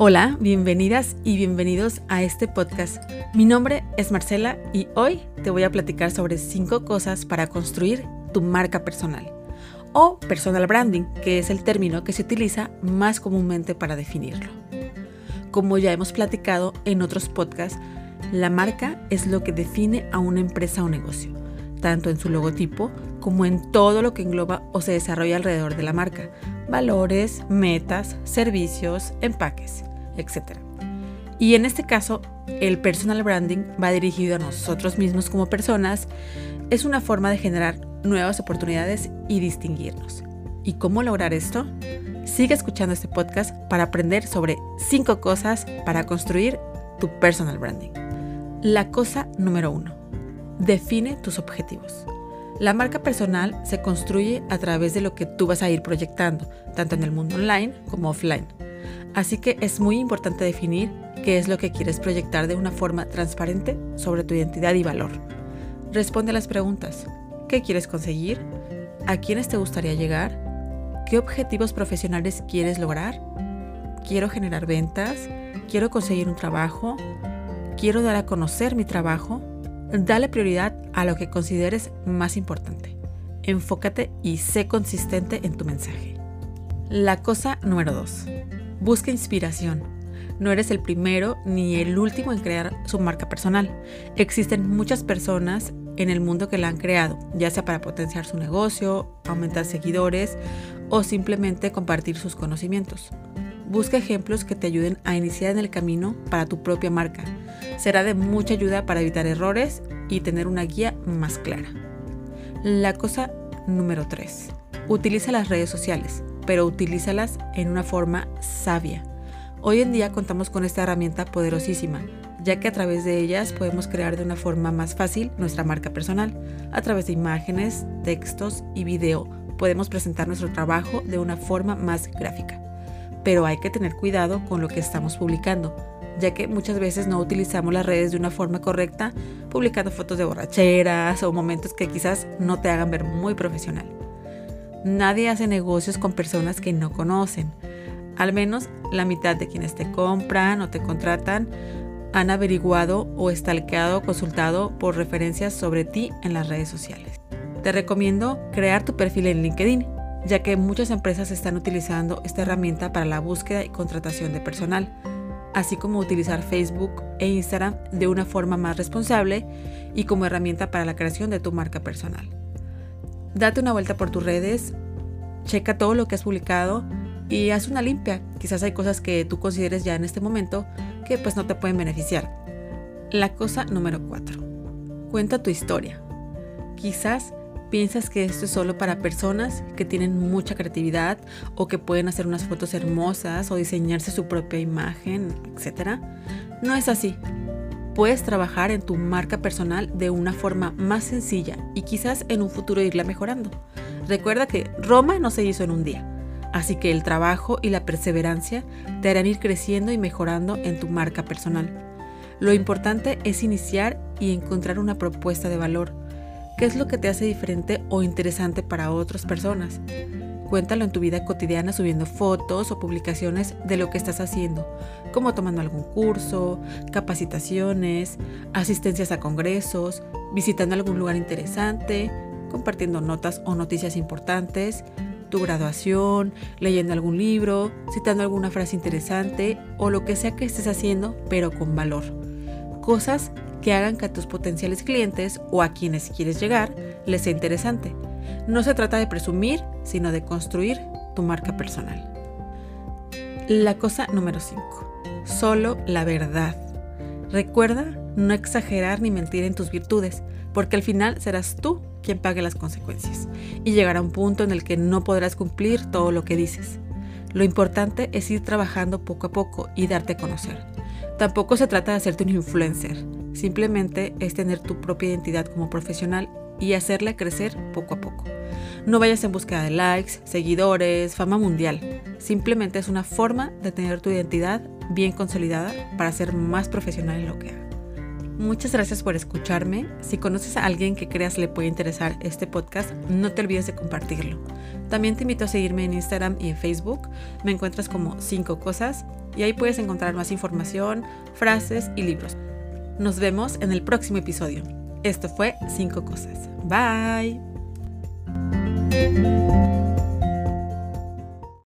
Hola, bienvenidas y bienvenidos a este podcast. Mi nombre es Marcela y hoy te voy a platicar sobre 5 cosas para construir tu marca personal o personal branding, que es el término que se utiliza más comúnmente para definirlo. Como ya hemos platicado en otros podcasts, la marca es lo que define a una empresa o negocio, tanto en su logotipo como en todo lo que engloba o se desarrolla alrededor de la marca, valores, metas, servicios, empaques, etc. Y en este caso, el personal branding va dirigido a nosotros mismos como personas, es una forma de generar nuevas oportunidades y distinguirnos. ¿Y cómo lograr esto? Sigue escuchando este podcast para aprender sobre 5 cosas para construir tu personal branding. La cosa número uno. Define tus objetivos. La marca personal se construye a través de lo que tú vas a ir proyectando, tanto en el mundo online como offline. Así que es muy importante definir qué es lo que quieres proyectar de una forma transparente sobre tu identidad y valor. Responde a las preguntas. ¿Qué quieres conseguir? ¿A quiénes te gustaría llegar? ¿Qué objetivos profesionales quieres lograr? ¿Quiero generar ventas? ¿Quiero conseguir un trabajo? quiero dar a conocer mi trabajo, dale prioridad a lo que consideres más importante. Enfócate y sé consistente en tu mensaje. La cosa número 2. Busca inspiración. No eres el primero ni el último en crear su marca personal. Existen muchas personas en el mundo que la han creado, ya sea para potenciar su negocio, aumentar seguidores o simplemente compartir sus conocimientos. Busca ejemplos que te ayuden a iniciar en el camino para tu propia marca. Será de mucha ayuda para evitar errores y tener una guía más clara. La cosa número 3. Utiliza las redes sociales, pero utilízalas en una forma sabia. Hoy en día contamos con esta herramienta poderosísima, ya que a través de ellas podemos crear de una forma más fácil nuestra marca personal. A través de imágenes, textos y video podemos presentar nuestro trabajo de una forma más gráfica pero hay que tener cuidado con lo que estamos publicando, ya que muchas veces no utilizamos las redes de una forma correcta, publicando fotos de borracheras o momentos que quizás no te hagan ver muy profesional. Nadie hace negocios con personas que no conocen. Al menos la mitad de quienes te compran o te contratan han averiguado o estalqueado o consultado por referencias sobre ti en las redes sociales. Te recomiendo crear tu perfil en LinkedIn ya que muchas empresas están utilizando esta herramienta para la búsqueda y contratación de personal, así como utilizar Facebook e Instagram de una forma más responsable y como herramienta para la creación de tu marca personal. Date una vuelta por tus redes, checa todo lo que has publicado y haz una limpia. Quizás hay cosas que tú consideres ya en este momento que pues no te pueden beneficiar. La cosa número 4. Cuenta tu historia. Quizás piensas que esto es solo para personas que tienen mucha creatividad o que pueden hacer unas fotos hermosas o diseñarse su propia imagen, etc. No es así. Puedes trabajar en tu marca personal de una forma más sencilla y quizás en un futuro irla mejorando. Recuerda que Roma no se hizo en un día, así que el trabajo y la perseverancia te harán ir creciendo y mejorando en tu marca personal. Lo importante es iniciar y encontrar una propuesta de valor ¿Qué es lo que te hace diferente o interesante para otras personas? Cuéntalo en tu vida cotidiana subiendo fotos o publicaciones de lo que estás haciendo, como tomando algún curso, capacitaciones, asistencias a congresos, visitando algún lugar interesante, compartiendo notas o noticias importantes, tu graduación, leyendo algún libro, citando alguna frase interesante o lo que sea que estés haciendo, pero con valor. Cosas que hagan que a tus potenciales clientes o a quienes quieres llegar les sea interesante. No se trata de presumir, sino de construir tu marca personal. La cosa número 5. Solo la verdad. Recuerda no exagerar ni mentir en tus virtudes, porque al final serás tú quien pague las consecuencias y llegará un punto en el que no podrás cumplir todo lo que dices. Lo importante es ir trabajando poco a poco y darte a conocer. Tampoco se trata de hacerte un influencer, Simplemente es tener tu propia identidad como profesional y hacerla crecer poco a poco. No vayas en búsqueda de likes, seguidores, fama mundial. Simplemente es una forma de tener tu identidad bien consolidada para ser más profesional en lo que hagas. Muchas gracias por escucharme. Si conoces a alguien que creas le puede interesar este podcast, no te olvides de compartirlo. También te invito a seguirme en Instagram y en Facebook. Me encuentras como 5 cosas y ahí puedes encontrar más información, frases y libros. Nos vemos en el próximo episodio. Esto fue 5 Cosas. Bye.